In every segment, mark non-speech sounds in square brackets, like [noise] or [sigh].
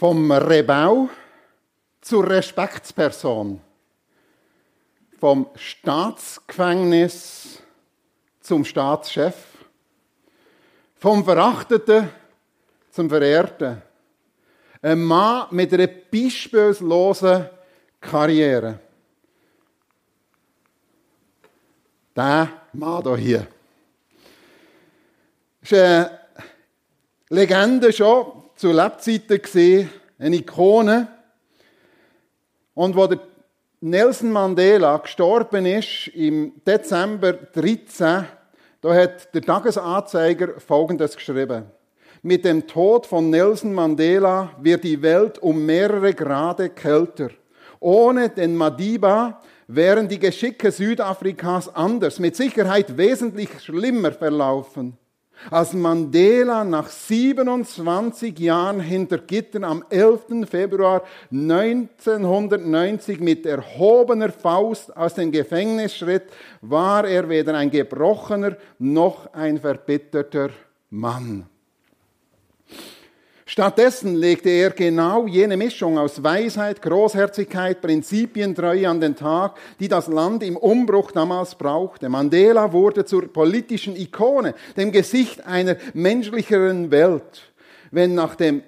Vom Rebell zur Respektsperson. Vom Staatsgefängnis zum Staatschef. Vom Verachteten zum Verehrten. Ein Mann mit einer beispiellosen Karriere. Der Mann hier. Das ist eine Legende schon zu Lebzeiten gesehen, eine Ikone. Und wo der Nelson Mandela gestorben ist, im Dezember 13, da hat der Tagesanzeiger Folgendes geschrieben. Mit dem Tod von Nelson Mandela wird die Welt um mehrere Grade kälter. Ohne den Madiba wären die Geschicke Südafrikas anders, mit Sicherheit wesentlich schlimmer verlaufen. Als Mandela nach 27 Jahren hinter Gittern am 11. Februar 1990 mit erhobener Faust aus dem Gefängnis schritt, war er weder ein gebrochener noch ein verbitterter Mann. Stattdessen legte er genau jene Mischung aus Weisheit, Großherzigkeit, Prinzipientreue an den Tag, die das Land im Umbruch damals brauchte. Mandela wurde zur politischen Ikone, dem Gesicht einer menschlicheren Welt. Wenn nach dem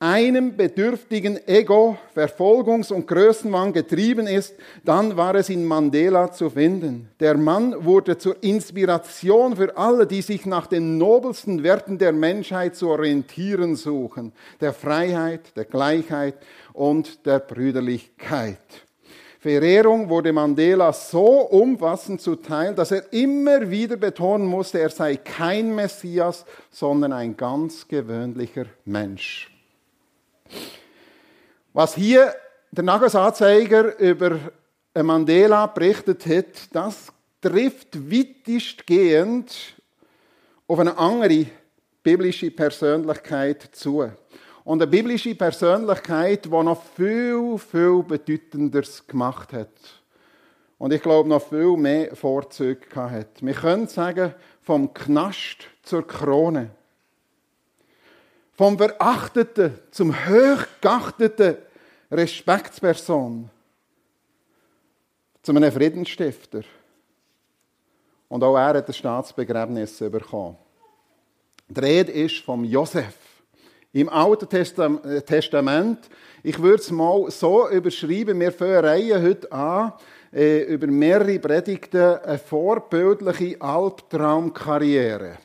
einem bedürftigen Ego, Verfolgungs- und Größenwahn getrieben ist, dann war es in Mandela zu finden. Der Mann wurde zur Inspiration für alle, die sich nach den nobelsten Werten der Menschheit zu orientieren suchen, der Freiheit, der Gleichheit und der Brüderlichkeit. Verehrung wurde Mandela so umfassend zuteil, dass er immer wieder betonen musste, er sei kein Messias, sondern ein ganz gewöhnlicher Mensch. Was hier der Nagelsanzeiger über Mandela berichtet hat, das trifft weitestgehend auf eine andere biblische Persönlichkeit zu. Und eine biblische Persönlichkeit, die noch viel, viel Bedeutenderes gemacht hat. Und ich glaube, noch viel mehr Vorzüge hat. Wir können sagen, vom Knast zur Krone. Vom Verachteten zum hochgeachteten Respektsperson. Zu einem Friedensstifter. Und auch er hat ein Staatsbegräbnis bekommen. Die Rede ist vom Josef. Im Alten Testament, ich würde es mal so überschreiben, wir fangen heute an, äh, über mehrere Predigten, eine vorbildliche Albtraumkarriere.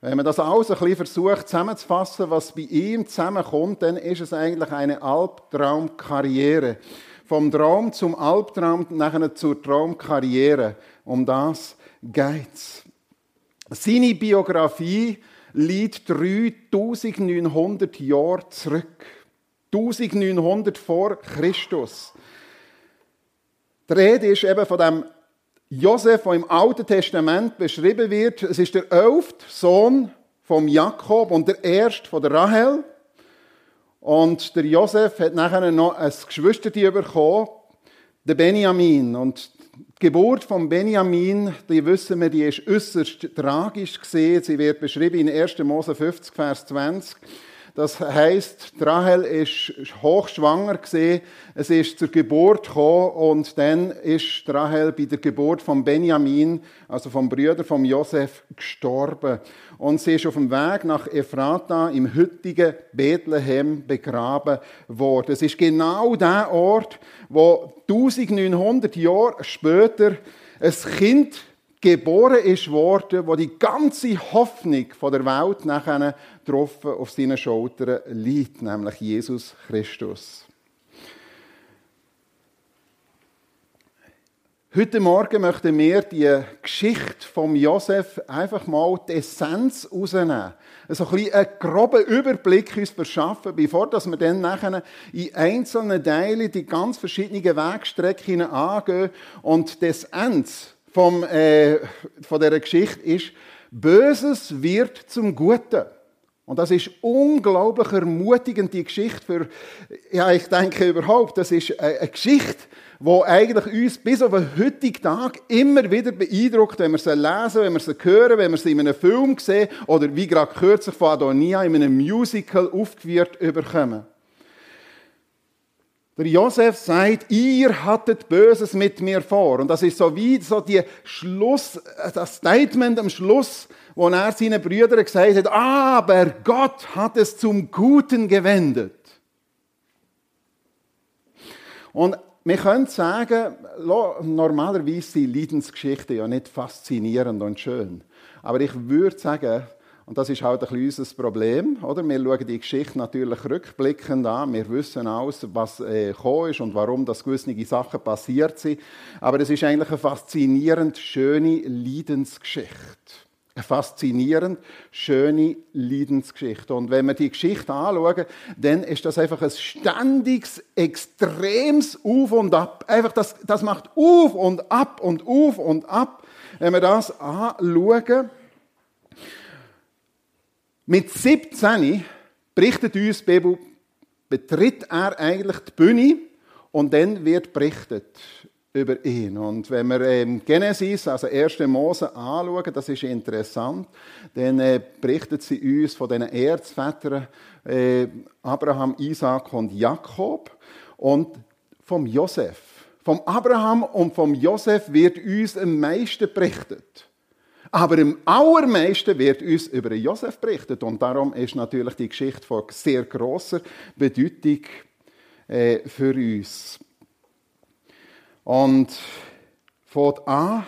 Wenn man das alles ein bisschen versucht zusammenzufassen, was bei ihm zusammenkommt, dann ist es eigentlich eine Albtraumkarriere. Vom Traum zum Albtraum, nachher zur Traumkarriere. Um das geht's. Seine Biografie liegt 3900 Jahre zurück. 1900 vor Christus. Die Rede ist eben von dem Josef, der im Alten Testament beschrieben wird, es ist der elfte Sohn von Jakob und der erste von der Rahel. Und der Josef hat nachher noch ein Geschwister bekommen, der Benjamin. Und die Geburt von Benjamin, die wissen wir, die ist äußerst tragisch gesehen. Sie wird beschrieben in 1. Mose 50, Vers 20. Das heißt, Rahel ist hochschwanger gesehen. Es ist zur Geburt gekommen und dann ist Rahel bei der Geburt von Benjamin, also vom Brüder von Josef, gestorben. Und sie ist auf dem Weg nach Ephrata im heutigen Bethlehem begraben worden. Es ist genau der Ort, wo 1900 Jahre später ein Kind geboren ist worden, wo die ganze Hoffnung der Welt nachher drauf auf seinen Schultern liegt, nämlich Jesus Christus. Heute Morgen möchten wir die Geschichte von Josef einfach mal die Essenz rausnehmen. So ein bisschen einen groben Überblick uns verschaffen, bevor wir dann nachher in einzelnen Teilen die ganz verschiedenen Wegstrecken angehen. Und die Essenz vom, äh, von dieser Geschichte ist, Böses wird zum Guten. Und das ist unglaublich ermutigend, die Geschichte für, ja, ich denke überhaupt, das ist eine Geschichte, die eigentlich uns bis auf den heutigen Tag immer wieder beeindruckt, wenn wir sie lesen, wenn wir sie hören, wenn wir sie in einem Film sehen oder wie gerade kürzlich von Adonia in einem Musical aufgeführt überkommen. Der Josef sagt, ihr hattet Böses mit mir vor. Und das ist so wie so die Schluss, das Statement am Schluss, wo er seinen Brüdern gesagt hat, aber Gott hat es zum Guten gewendet. Und wir können sagen, normalerweise sind Leidensgeschichten ja nicht faszinierend und schön. Aber ich würde sagen, und das ist halt ein bisschen unser Problem, oder? Wir schauen die Geschichte natürlich rückblickend an. Wir wissen alles, was äh, ist und warum das gewisse Sachen passiert sind. Aber es ist eigentlich eine faszinierend schöne Leidensgeschichte. Eine faszinierend schöne Leidensgeschichte. Und wenn wir die Geschichte anschauen, dann ist das einfach ein ständiges, extremes Auf und Ab. Einfach das, das macht Auf und Ab und Auf und Ab. Wenn wir das anschauen, mit 17 berichtet uns die Bibel, betritt er eigentlich die Bühne und dann wird berichtet über ihn. Und wenn wir ähm, Genesis, also 1. Mose, anschauen, das ist interessant, dann äh, berichtet sie uns von den Erzvätern äh, Abraham, Isaac und Jakob und vom Josef. Vom Abraham und vom Josef wird uns am meisten berichtet. Aber im allermeisten wird uns über Josef berichtet. Und darum ist natürlich die Geschichte von sehr großer Bedeutung äh, für uns. Und fängt an,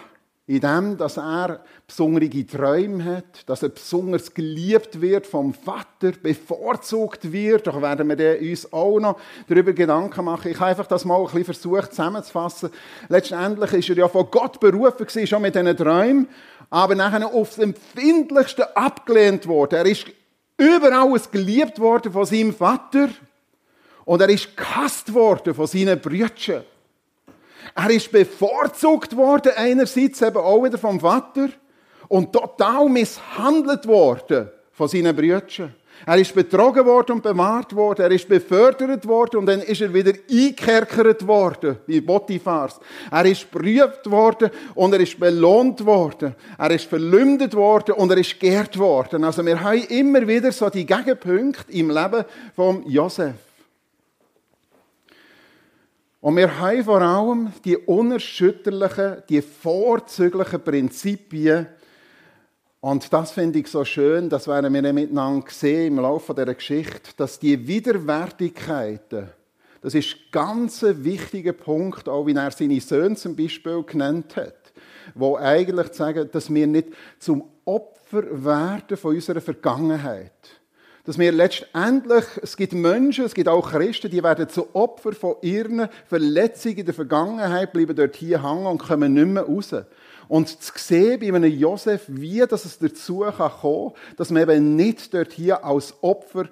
in dem, dass er besondere Träume hat, dass er besonders geliebt wird vom Vater, bevorzugt wird. Da werden wir uns auch noch darüber Gedanken machen. Ich habe einfach das mal ein bisschen versucht zusammenzufassen. Letztendlich ist er ja von Gott berufen schon mit diesen Träumen aber nachher aufs Empfindlichste abgelehnt worden. Er ist über alles geliebt worden von seinem Vater und er ist gehasst worden von seinen Brüdern. Er ist bevorzugt worden, einerseits eben auch wieder vom Vater und total misshandelt worden von seinen Brüdern. Er ist betrogen worden und bewahrt worden. Er ist befördert worden und dann ist er wieder eingekerkert worden, wie Potiphars. Er ist geprüft worden und er ist belohnt worden. Er ist verleumdet worden und er ist geehrt worden. Also wir haben immer wieder so die Gegenpunkte im Leben von Josef. Und wir haben vor allem die unerschütterlichen, die vorzüglichen Prinzipien, und das finde ich so schön, das werden wir miteinander sehen im Laufe dieser Geschichte, dass die Widerwärtigkeiten, das ist ein ganz wichtiger Punkt, auch wie er seine Söhne zum Beispiel genannt hat, wo eigentlich sagen, dass wir nicht zum Opfer werden von unserer Vergangenheit. Dass wir letztendlich, es gibt Menschen, es gibt auch Christen, die werden zu Opfer von ihren Verletzungen in der Vergangenheit, bleiben dort hier hängen und kommen nicht mehr raus. Und zu sehen bei einem Josef, wie dass es dazu kann dass man eben nicht dort hier als Opfer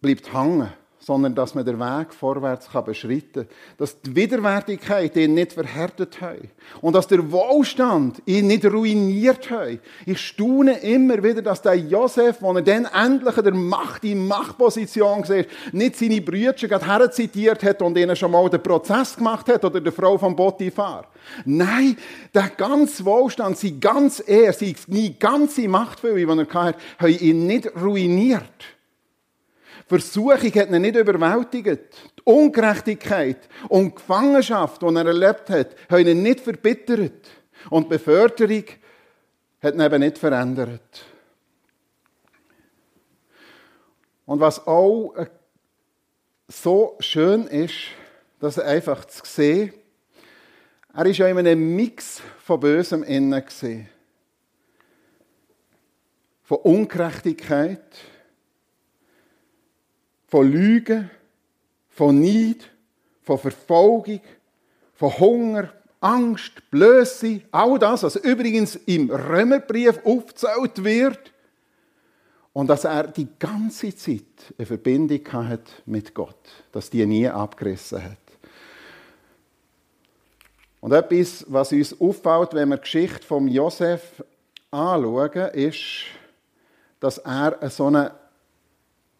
bleibt hängen sondern dass man den Weg vorwärts beschreiten kann. Dass die Widerwärtigkeit ihn nicht verhärtet hat. Und dass der Wohlstand ihn nicht ruiniert hat. Ich staune immer wieder, dass der Josef, als er dann endlich in der Macht, in Machtposition war, nicht seine Brüder gerade herzitiert hat und ihnen schon mal den Prozess gemacht hat oder der Frau von Potiphar. Nein, der ganze Wohlstand, sein ganz Er, seine ganze Machtfülle, die er hatte, haben ihn nicht ruiniert. Versuchung hat ihn nicht überwältigt. Die Ungerechtigkeit und die Gefangenschaft, die er erlebt hat, haben ihn nicht verbittert. Und die Beförderung hat ihn eben nicht verändert. Und was auch äh, so schön ist, dass er einfach zu sehen, er ist ja in einem Mix von Bösem innen. Von Ungerechtigkeit, von Lügen, von Neid, von Verfolgung, von Hunger, Angst, Blöße, all das, was übrigens im Römerbrief aufgezählt wird. Und dass er die ganze Zeit eine Verbindung hat mit Gott, dass die nie abgerissen hat. Und etwas, was uns auffällt, wenn wir die Geschichte von Josef anschauen, ist, dass er so eine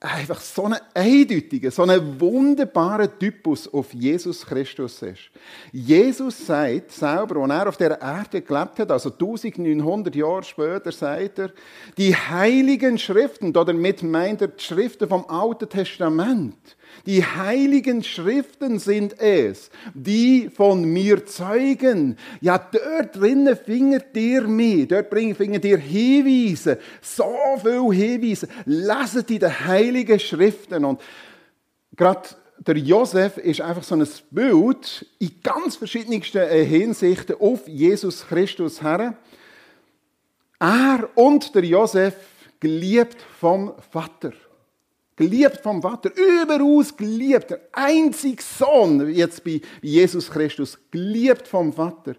einfach so ein eindeutiger, so ein wunderbarer Typus auf Jesus Christus ist. Jesus sagt selber, als er auf der Erde gelebt hat, also 1900 Jahre später, sagt er, die heiligen Schriften, oder mit meint er die Schriften vom Alten Testament, die heiligen Schriften sind es, die von mir zeugen. Ja, dort drinnen findet ihr mich, dort findet ihr Hinweise, so viele Hinweise. Leset den heiligen Schriften. Und gerade der Josef ist einfach so ein Bild in ganz verschiedensten Hinsichten auf Jesus Christus her. Er und der Josef geliebt vom Vater. Geliebt vom Vater, überaus geliebt, der einzige Sohn, jetzt bei Jesus Christus, geliebt vom Vater,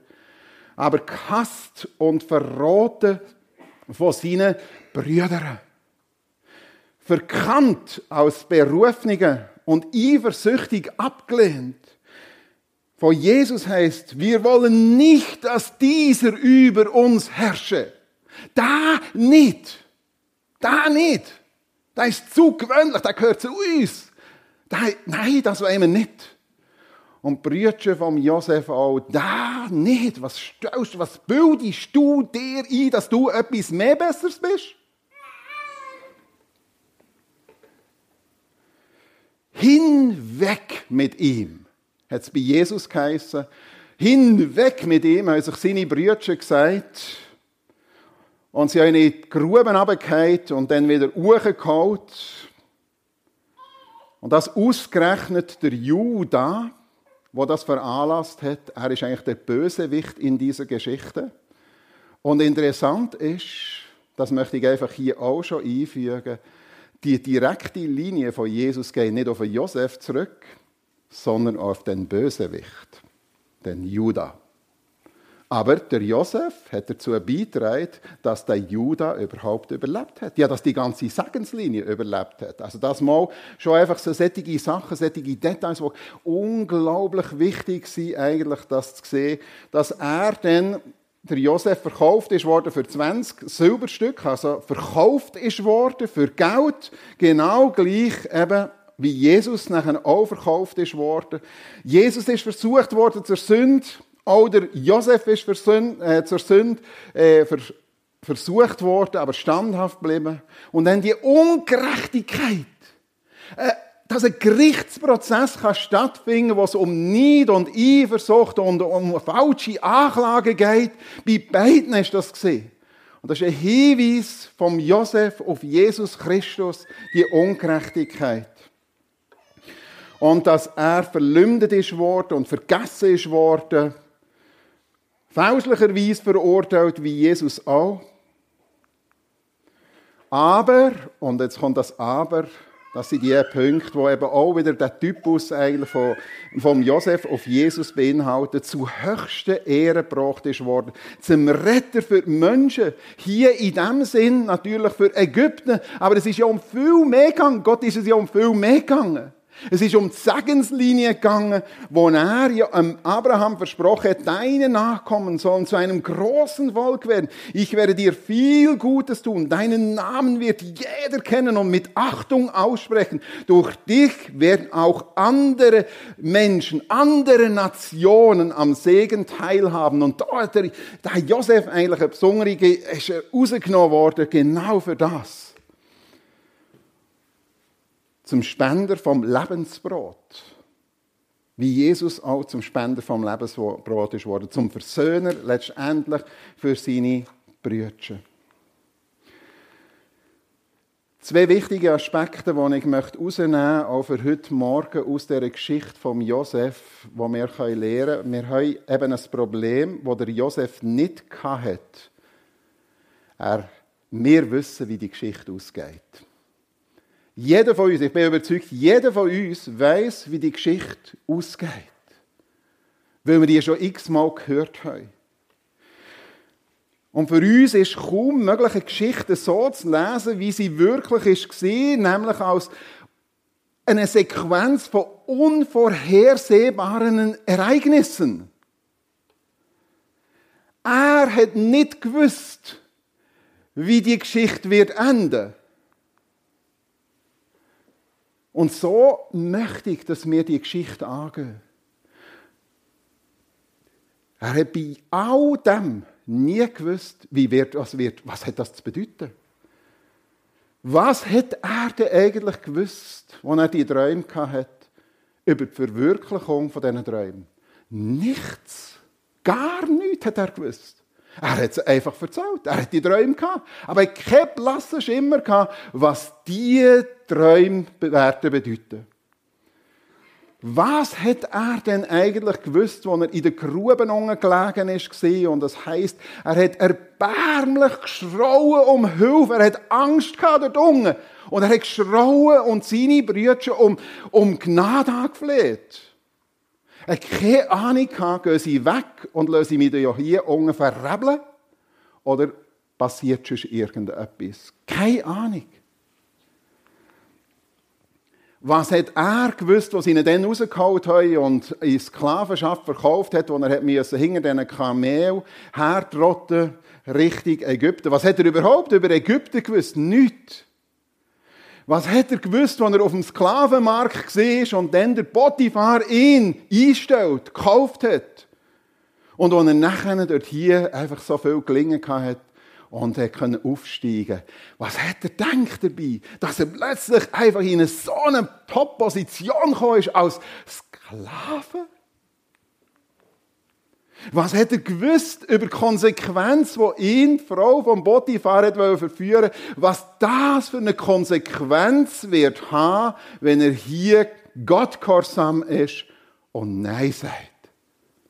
aber gehasst und verroten von seinen Brüdern. Verkannt als Berufenen und eifersüchtig abgelehnt. Von Jesus heißt, wir wollen nicht, dass dieser über uns herrsche. Da nicht. Da nicht. Das ist zu gewöhnlich, das gehört zu uns. Das, nein, das wollen wir nicht. Und die von Josef auch, da nicht. Was stellst was bildest du dir ein, dass du etwas mehr Besseres bist? Hinweg mit ihm, hat es bei Jesus geheißen. Hinweg mit ihm, haben sich seine Brüder gesagt. Und sie haben in die Gruben runtergefallen und dann wieder hochgeholt. Und das ausgerechnet der Judah, wo das veranlasst hat, er ist eigentlich der Bösewicht in dieser Geschichte. Und interessant ist, das möchte ich einfach hier auch schon einfügen, die direkte Linie von Jesus geht nicht auf Josef zurück, sondern auf den Bösewicht, den Judah. Aber der Josef hat dazu beigetragen, dass der Judah überhaupt überlebt hat. Ja, dass die ganze Segenslinie überlebt hat. Also das mal schon einfach so sättige Sachen, sättige Details, die unglaublich wichtig sind, eigentlich das zu sehen, dass er dann der Josef verkauft ist worden für 20 Silberstück, also verkauft ist worden für Geld, genau gleich eben wie Jesus nachher auch verkauft ist worden. Jesus ist versucht worden zur Sünde, auch der Josef ist für Sünde, äh, zur Sünde äh, vers versucht worden, aber standhaft geblieben. Und dann die Ungerechtigkeit. Äh, dass ein Gerichtsprozess kann stattfinden wo es um Neid und Eifersucht und um falsche Anklagen geht. Bei beiden ist das gesehen. Und das ist ein Hinweis vom Josef auf Jesus Christus, die Ungerechtigkeit und dass er verleumdet ist worden und vergessen ist worden fälschlicherweise verurteilt wie Jesus auch. Aber, und jetzt kommt das Aber, das sind die Punkte, wo eben auch wieder der Typus eigentlich von, vom Josef auf Jesus beinhaltet, zu höchsten Ehren gebracht ist worden. Zum Retter für die Menschen. Hier in dem Sinn natürlich für Ägypten. Aber es ist ja um viel mehr gegangen. Gott ist es ja um viel mehr gegangen. Es ist um die Segenslinie gegangen, wo er ja Abraham versprochen hat, deine Nachkommen sollen zu einem großen Volk werden. Ich werde dir viel Gutes tun. Deinen Namen wird jeder kennen und mit Achtung aussprechen. Durch dich werden auch andere Menschen, andere Nationen am Segen teilhaben. Und da hat der, Josef eigentlich ein besonderer, ist rausgenommen worden, genau für das zum Spender vom Lebensbrot. Wie Jesus auch zum Spender vom Lebensbrot ist worden, zum Versöhner letztendlich für seine Brüder. Zwei wichtige Aspekte, die ich möchte rausnehmen auch für heute Morgen aus der Geschichte von Josef, wo wir lernen können. Wir haben eben ein Problem, das der Josef nicht hatte. Er, wir wissen, wie die Geschichte ausgeht. Jeder von uns, ich bin überzeugt, jeder von uns weiß, wie die Geschichte ausgeht. Weil wir die schon x-mal gehört haben. Und für uns ist kaum möglich, eine Geschichte so zu lesen, wie sie wirklich ist nämlich als eine Sequenz von unvorhersehbaren Ereignissen. Er hat nicht gewusst, wie die Geschichte wird enden. Und so möchte ich, dass wir die Geschichte angehen. Er hat bei all dem nie gewusst, wie wird, was wird, was hat das zu bedeuten. Was hat er denn eigentlich gewusst, als er die Träume hatte, über die Verwirklichung von diesen Träumen? Nichts. Gar nichts hat er gewusst. Er hat es einfach erzählt. Er hat die Träume gehabt. Aber er keinen blassen Schimmer gehabt, was diese Träume bedeuten. Was hat er denn eigentlich gewusst, als er in der Grube gelegen ist und das heisst, er hat erbärmlich geschrauen um Hilfe, er hat Angst gehabt dort unten und er hat geschrauen und seine Brüder um, um Gnade angefleht. Hat keine Ahnung gehabt, gehen sie weg und lassen sie mich hier unten verrebeln oder passiert schon irgendetwas. Keine Ahnung. Was hat er gewusst, was ihn dann rausgeholt haben und in Sklavenschaft verkauft hat, wo er hat hinter diesen Kamel hertrotten Richtung Ägypten? Was hat er überhaupt über Ägypten gewusst? Nichts. Was hat er gewusst, als er auf dem Sklavenmarkt war und dann der Potiphar ihn einstellt, gekauft hat? Und als er nachher dort hier einfach so viel gelingen hat, und er konnte aufsteigen. Was hat er gedacht dabei? Dass er plötzlich einfach in so eine Top-Position gekommen ist als Sklave? Was hat er gewusst über die Konsequenz, die ihn, die Frau vom Potiphar, hat verführen Was das für eine Konsequenz wird haben, wenn er hier Gott gehorsam ist und Nein sagt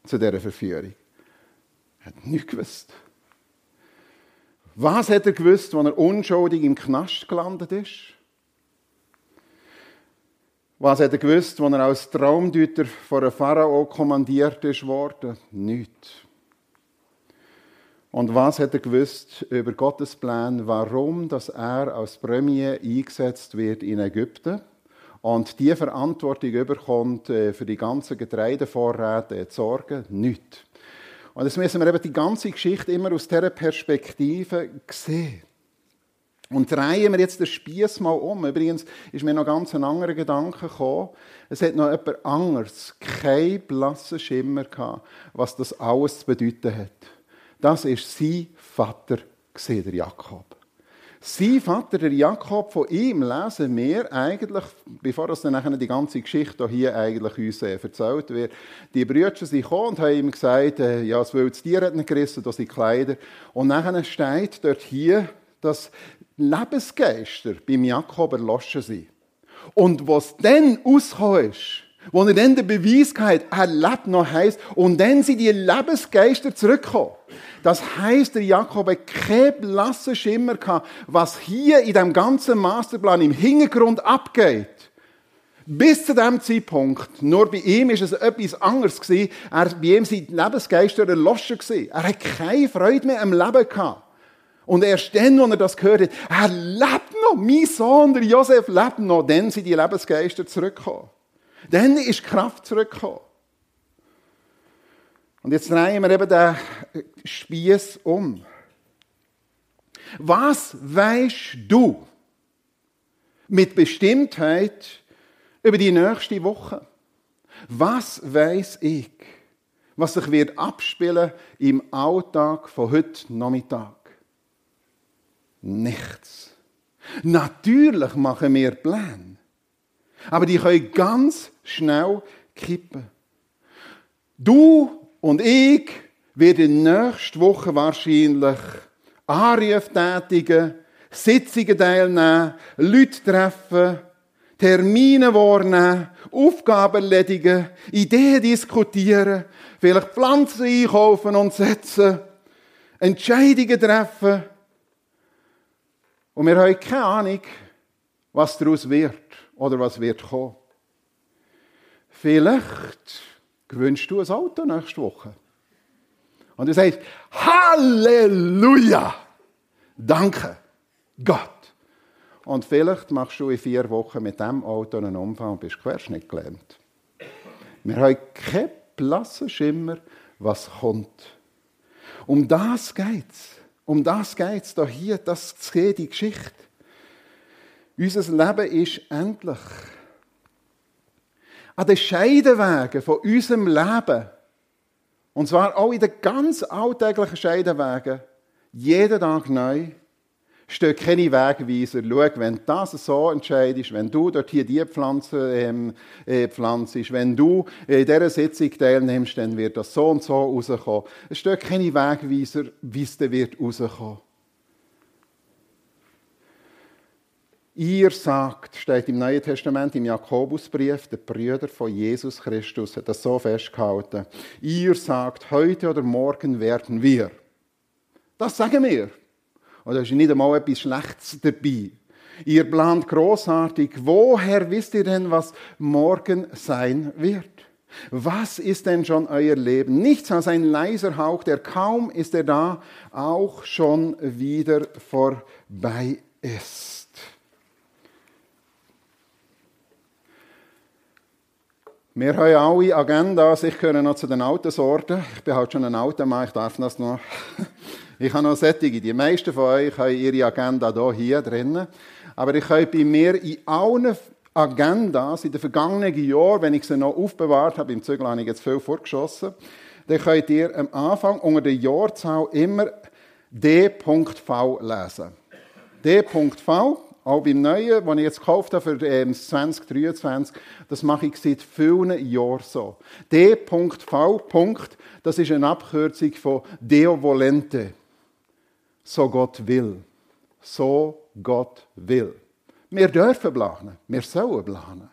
zu dieser Verführung. Er hat nichts gewusst. Was hat er gewusst, als er unschuldig im Knast gelandet ist? Was hat er gewusst, als er als Traumdeuter vor einem Pharao kommandiert ist worden? Nichts. Und was hat er gewusst über Gottes Plan, warum dass er als Premier eingesetzt wird in Ägypten und die Verantwortung überkommt, äh, für die ganzen Getreidevorräte zu sorgen? Nichts. Und jetzt müssen wir eben die ganze Geschichte immer aus dieser Perspektive sehen. Und drehen wir jetzt den Spieß mal um. Übrigens ist mir noch ganz ein anderer Gedanke gekommen. Es hat noch jemand anderes keinen blassen Schimmer gehabt, was das alles zu bedeuten hat. Das ist sein Vater, der Jakob. Sein Vater, der Jakob, von ihm lesen wir eigentlich, bevor das dann nachher die ganze Geschichte hier eigentlich uns äh, erzählt wird, die Brüder sind gekommen und haben ihm gesagt, äh, ja, das wildes Tier hat nicht gerissen, das sind Kleider. Und nachher steht dort hier, dass Lebensgeister beim Jakob erloschen sind. Und was dann rausgekommen ist, wo er dann den Beweis hat, er lebt noch, heisst, und dann sind die Lebensgeister zurückgekommen. Das heisst, der Jakob hat keinen blassen Schimmer gehabt, was hier in dem ganzen Masterplan im Hintergrund abgeht. Bis zu dem Zeitpunkt, nur bei ihm ist es etwas anderes. Er, bei ihm sind die Lebensgeister erloschen. Er hat keine Freude mehr am Leben gehabt. Und erst dann, als er das gehört hat, er lebt noch, mein Sohn, der Josef lebt noch, dann sind die Lebensgeister zurückgekommen. Dann ist Kraft zurückgekommen. Und jetzt drehen wir eben den Spieß um. Was weißt du mit Bestimmtheit über die nächste Woche? Was weiß ich, was sich wird abspielen im Alltag von heute Nachmittag? Nichts. Natürlich machen wir Pläne, aber die können ganz schnell kippen. Du und ich werden nächste Woche wahrscheinlich Anrufe tätigen, Sitzungen teilnehmen, Leute treffen, Termine wahrnehmen, Aufgaben erledigen, Ideen diskutieren, vielleicht Pflanzen einkaufen und setzen, Entscheidungen treffen. Und wir haben keine Ahnung, was daraus wird oder was wird kommen. Vielleicht gewünscht du ein Auto nächste Woche. Und du sagst, Halleluja! Danke, Gott. Und vielleicht machst du in vier Wochen mit diesem Auto einen Unfall und bist querschnitt gelähmt. Wir haben keinen blassen Schimmer, was kommt. Um das geht's. Um das geht's da hier, das geht die Geschichte. Unser Leben ist endlich. an den Scheidewegen von unserem Leben, und zwar auch in den ganz alltäglichen Scheidewegen, jeden Tag neu, steht keine Wegweiser. Schau, wenn das so entscheidest, wenn du dort hier die Pflanze ähm, äh, pflanzt, wenn du in dieser Sitzung teilnimmst, dann wird das so und so rauskommen. Es steht keine Wegweiser, wie es dann wird rauskommen. Ihr sagt, steht im Neuen Testament, im Jakobusbrief, der Brüder von Jesus Christus hat das so festgehalten. Ihr sagt, heute oder morgen werden wir. Das sagen wir. Und da ist nicht einmal etwas Schlechtes dabei. Ihr plant großartig. Woher wisst ihr denn, was morgen sein wird? Was ist denn schon euer Leben? Nichts als ein leiser Hauch, der kaum ist er da, auch schon wieder vorbei ist. Wir haben alle Agendas. Ich gehöre noch zu den alten Sorten. Ich bin halt schon ein alter Mann, ich darf das noch. [laughs] Ich habe noch Sättige. Die meisten von euch haben ihre Agenda hier, hier drinnen. Aber ich habe bei mir in allen Agendas in den vergangenen Jahren, wenn ich sie noch aufbewahrt habe, im Zügel habe ich jetzt viel vorgeschossen, dann könnt ihr am Anfang unter der Jahrzahl immer D.V lesen. D.V, auch beim Neuen, das ich jetzt gekauft habe für ähm, 2023, das mache ich seit vielen Jahren so. D.V. Das ist eine Abkürzung von Deo Volente so Gott will. So Gott will. Wir dürfen planen, wir sollen planen.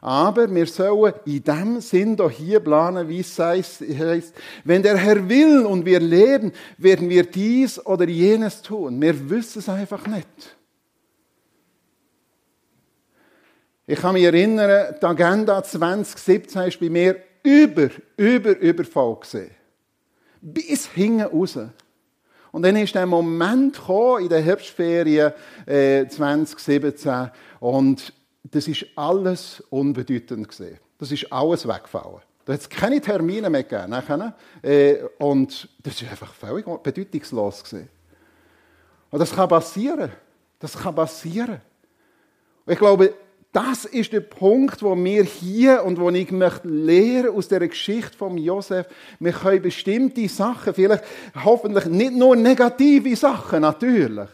Aber wir sollen in dem Sinn doch hier planen, wie es heißt, wenn der Herr will und wir leben, werden wir dies oder jenes tun. Wir wissen es einfach nicht. Ich kann mich erinnern, die Agenda 2017 ist bei mir über, über, über voll. Bis hinten raus. Und dann ist der Moment gekommen, in der Herbstferien äh, 2017 und das ist alles unbedeutend gesehen. Das ist alles weggefallen. Da hat es keine Termine mehr gegeben. Nachher, äh, und das ist einfach völlig bedeutungslos gesehen. Und das kann passieren. Das kann passieren. Und ich glaube, das ist der Punkt, wo wir hier und wo ich möchte lernen aus der Geschichte von Josef. Wir können bestimmte Sachen, vielleicht hoffentlich nicht nur negative Sachen, natürlich.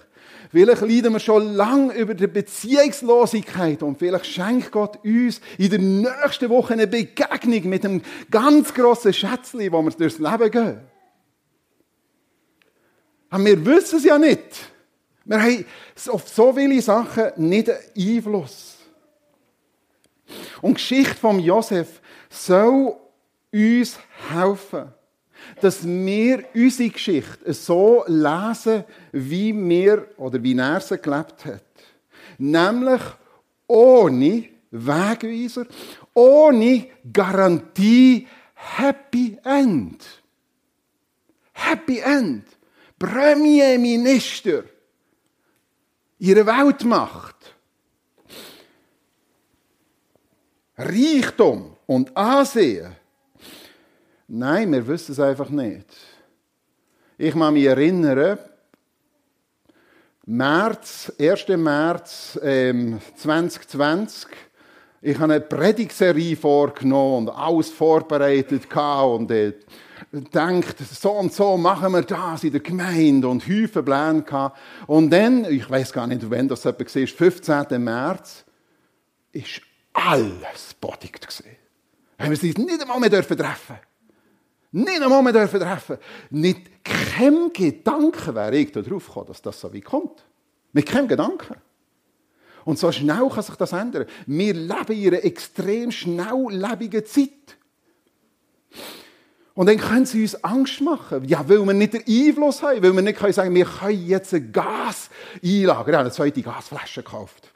Vielleicht leiden wir schon lange über die Beziehungslosigkeit und vielleicht schenkt Gott uns in der nächsten Woche eine Begegnung mit einem ganz grossen Schätzchen, wo wir durchs Leben gehen. Aber wir wissen es ja nicht. Wir haben auf so viele Sachen nicht Einfluss. Und die Geschichte von Josef soll uns helfen, dass wir unsere Geschichte so lesen, wie wir oder wie er sie gelebt hat. Nämlich ohne Wegweiser, ohne Garantie Happy End. Happy End. Premierminister. Ihre Weltmacht. Reichtum und Ansehen. Nein, wir wissen es einfach nicht. Ich kann mich erinnern, März, 1. März ähm, 2020, ich habe eine Predigtserie vorgenommen und alles vorbereitet und äh, denkt, so und so machen wir das in der Gemeinde und Häufen Pläne gehabt. Und dann, ich weiß gar nicht, wann das war, 15. März, ist alles bodigt gesehen. Haben wir sie nicht einmal mehr dürfen treffen. Nicht einmal mehr dürfen treffen. Mit keinem Gedanken wäre ich darauf gekommen, dass das so wie kommt. Mit keinem Gedanken. Und so schnell kann sich das ändern. Wir leben in einer extrem schnelllebigen Zeit. Und dann können sie uns Angst machen. Ja, weil wir nicht den Einfluss haben, weil wir nicht sagen können, wir können jetzt ein Gas einlagern. Ich habe eine zweite Gasflasche gekauft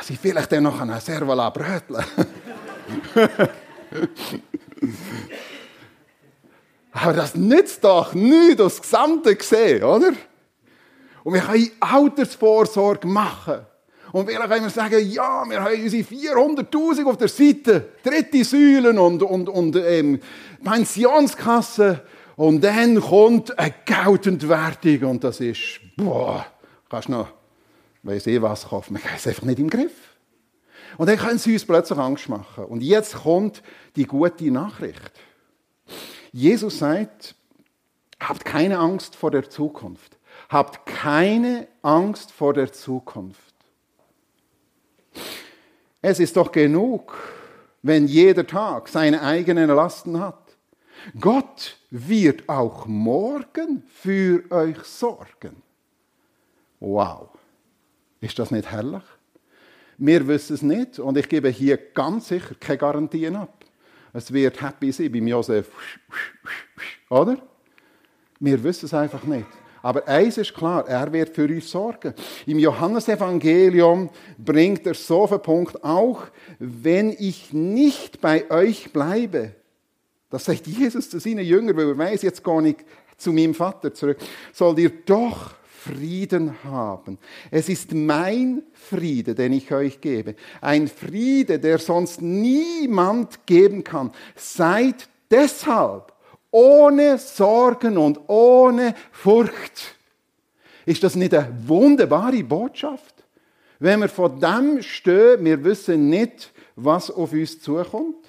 sie vielleicht dann noch eine Servola bröteln. Aber [laughs] das nützt doch nichts, das Gesamte gesehen, oder? Und wir können Altersvorsorge machen. Und vielleicht können wir sagen, ja, wir haben unsere 400'000 auf der Seite, dritte Säulen und, und, und ähm, Pensionskasse. Und dann kommt eine Geldentwertung und das ist, boah, kannst du noch weiss ich was kaufen. Man hat es einfach nicht im Griff. Und dann können sie uns plötzlich Angst machen. Und jetzt kommt die gute Nachricht. Jesus sagt, habt keine Angst vor der Zukunft. Habt keine Angst vor der Zukunft. Es ist doch genug, wenn jeder Tag seine eigenen Lasten hat. Gott wird auch morgen für euch sorgen. Wow. Ist das nicht herrlich? Wir wissen es nicht und ich gebe hier ganz sicher keine Garantien ab. Es wird happy sein beim Josef. Oder? Wir wissen es einfach nicht. Aber eins ist klar, er wird für uns sorgen. Im Johannesevangelium bringt er so den Punkt, auch wenn ich nicht bei euch bleibe, das sagt Jesus zu seinen Jüngern, weil er weiß, jetzt gar nicht zu meinem Vater zurück, sollt ihr doch Frieden haben. Es ist mein Friede, den ich euch gebe. Ein Friede, der sonst niemand geben kann. Seid deshalb ohne Sorgen und ohne Furcht. Ist das nicht eine wunderbare Botschaft? Wenn wir vor dem stehen, wir wissen nicht, was auf uns zukommt.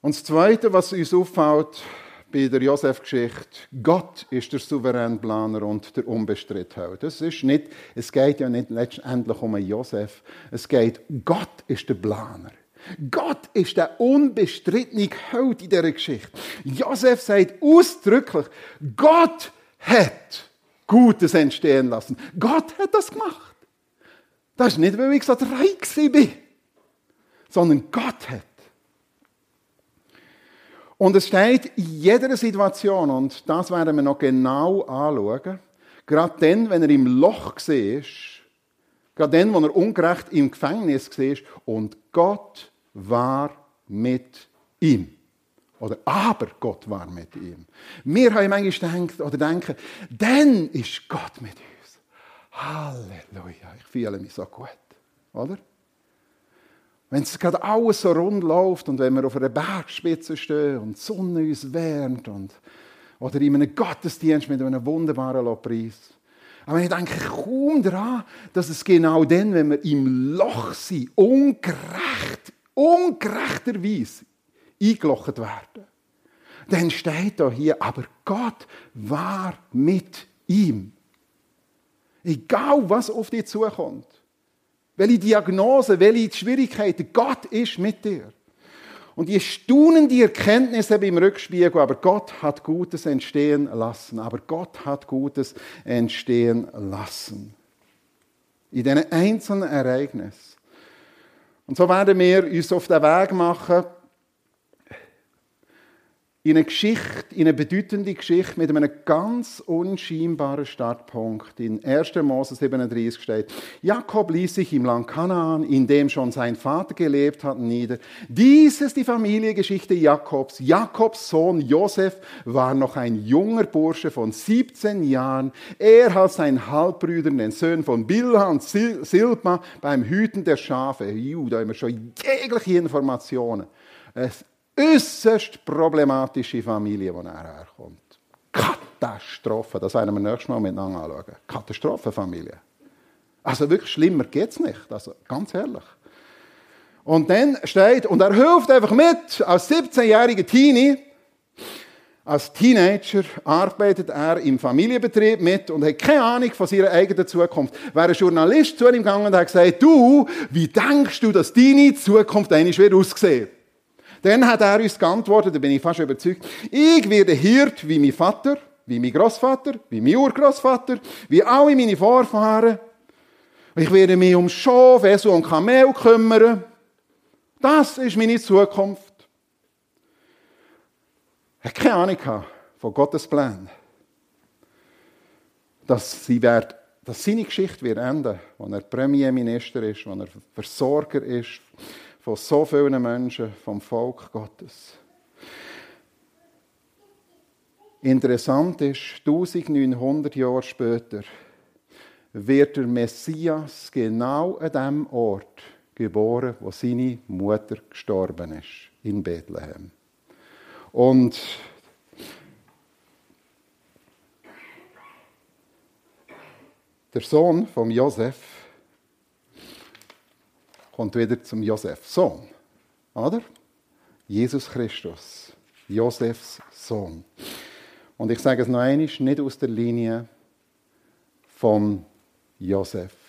Und das Zweite, was uns auffällt bei der Josef-Geschichte, Gott ist der souveräne Planer und der unbestrittene. Das ist nicht, es geht ja nicht letztendlich um einen Josef, es geht, Gott ist der Planer. Gott ist der unbestrittene Held in dieser Geschichte. Josef sagt ausdrücklich, Gott hat Gutes entstehen lassen. Gott hat das gemacht. Das ist nicht, weil ich so reich bin, sondern Gott hat. Und es steht in jeder Situation, und das werden wir noch genau anschauen, gerade dann, wenn er im Loch war, gerade dann, wo er ungerecht im Gefängnis war, und Gott war mit ihm. Oder aber Gott war mit ihm. Wir haben manchmal gedacht, oder denken, dann ist Gott mit uns. Halleluja, ich fühle mich so gut. Oder? Wenn es gerade alles so rund läuft und wenn wir auf einer Bergspitze stehen und die Sonne uns wärmt und, oder in einem Gottesdienst mit einem wunderbaren Lobpreis. Aber ich denke kaum daran, dass es genau dann, wenn wir im Loch sind, ungerecht ungerechterweise eingelocht werden. Dann steht da hier, aber Gott war mit ihm. Egal, was auf dich zukommt. Welche Diagnose, welche Schwierigkeiten, Gott ist mit dir. Und die staunende Erkenntnisse beim Rückspiegel, aber Gott hat Gutes entstehen lassen. Aber Gott hat Gutes entstehen lassen. In diesen einzelnen Ereignissen. Und so werden wir uns auf den Weg machen, in eine Geschichte, in eine bedeutende Geschichte mit einem ganz unscheinbaren Startpunkt. In 1. Mose 37 steht, Jakob ließ sich im Land Kanaan, in dem schon sein Vater gelebt hat, nieder. Dies ist die Familiengeschichte Jakobs. Jakobs Sohn Josef war noch ein junger Bursche von 17 Jahren. Er hat seinen Halbbrüdern, den Söhnen von Bilha und Silpa, beim Hüten der Schafe. Juh, da haben wir schon jegliche Informationen. Es äußerst problematische Familie, die er herkommt. Katastrophe, das werden wir nächstes Mal miteinander anschauen. Katastrophenfamilie. Also wirklich schlimmer geht es nicht, also ganz ehrlich. Und dann steht, und er hilft einfach mit, als 17-jähriger Teenie, als Teenager arbeitet er im Familienbetrieb mit und hat keine Ahnung von seiner eigenen Zukunft. Wäre ein Journalist zu ihm gegangen und hat gesagt, du, wie denkst du, dass deine Zukunft eigentlich wird aussehen? Dann hat er uns geantwortet, da bin ich fast überzeugt, ich werde Hirt wie mein Vater, wie mein Großvater, wie mein Urgroßvater, wie alle meine Vorfahren. Ich werde mich um Schaf, Esel und Kamel kümmern. Das ist meine Zukunft. Er hat keine Ahnung von Gottes Plan. Dass, sie wird, dass seine Geschichte wird enden, wenn er Premierminister ist, wenn er Versorger ist von so vielen Menschen, vom Volk Gottes. Interessant ist, 1900 Jahre später wird der Messias genau an dem Ort geboren, wo seine Mutter gestorben ist, in Bethlehem. Und Der Sohn von Josef kommt wieder zum Josef, Sohn. Oder? Jesus Christus, Josefs Sohn. Und ich sage es noch einmal, nicht aus der Linie von Josef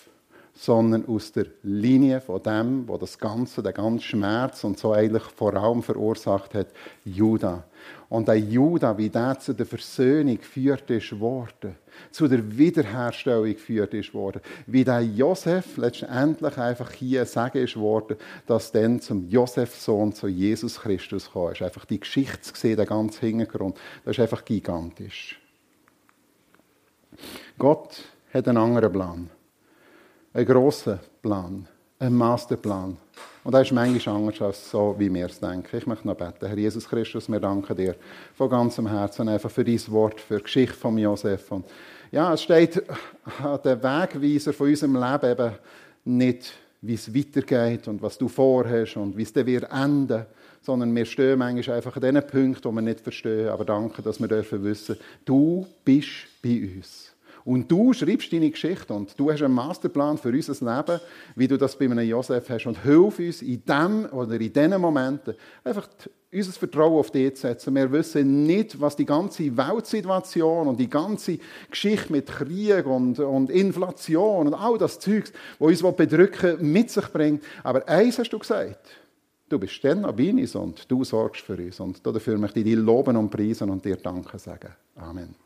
sondern aus der Linie von dem, wo das Ganze, der ganze Schmerz und so eigentlich vor allem verursacht hat, Judah. Und der Judah, wie der zu der Versöhnung geführt ist worden, zu der Wiederherstellung geführt ist worden, wie der Josef letztendlich einfach hier sagen ist worden, dass dann zum Josef-Sohn, zu Jesus Christus kam. ist einfach die Geschichte zu sehen, der ganze Hintergrund, das ist einfach gigantisch. Gott hat einen anderen Plan einen grossen Plan, einen Masterplan. Und das ist manchmal anders als so, wie wir es denken. Ich möchte noch beten. Herr Jesus Christus, wir danken dir von ganzem Herzen einfach für dein Wort, für die Geschichte von Josef. Und ja, es steht an der Wegweiser von unserem Leben eben nicht, wie es weitergeht und was du vorhast und wie es dann wird enden sondern wir stehen manchmal einfach an den Punkten, die wir nicht verstehen. Aber danke, dass wir dürfen wissen, du bist bei uns. Und du schreibst deine Geschichte und du hast einen Masterplan für unser Leben, wie du das bei einem Josef hast. Und hilf uns in dem oder in diesen Momenten einfach unser Vertrauen auf dich zu setzen. Wir wissen nicht, was die ganze Weltsituation und die ganze Geschichte mit Krieg und, und Inflation und all das Zeugs, was uns bedrücken mit sich bringt. Aber eins hast du gesagt. Du bist dann uns und du sorgst für uns. Und dafür möchte ich dich loben und preisen und dir Danke sagen. Amen.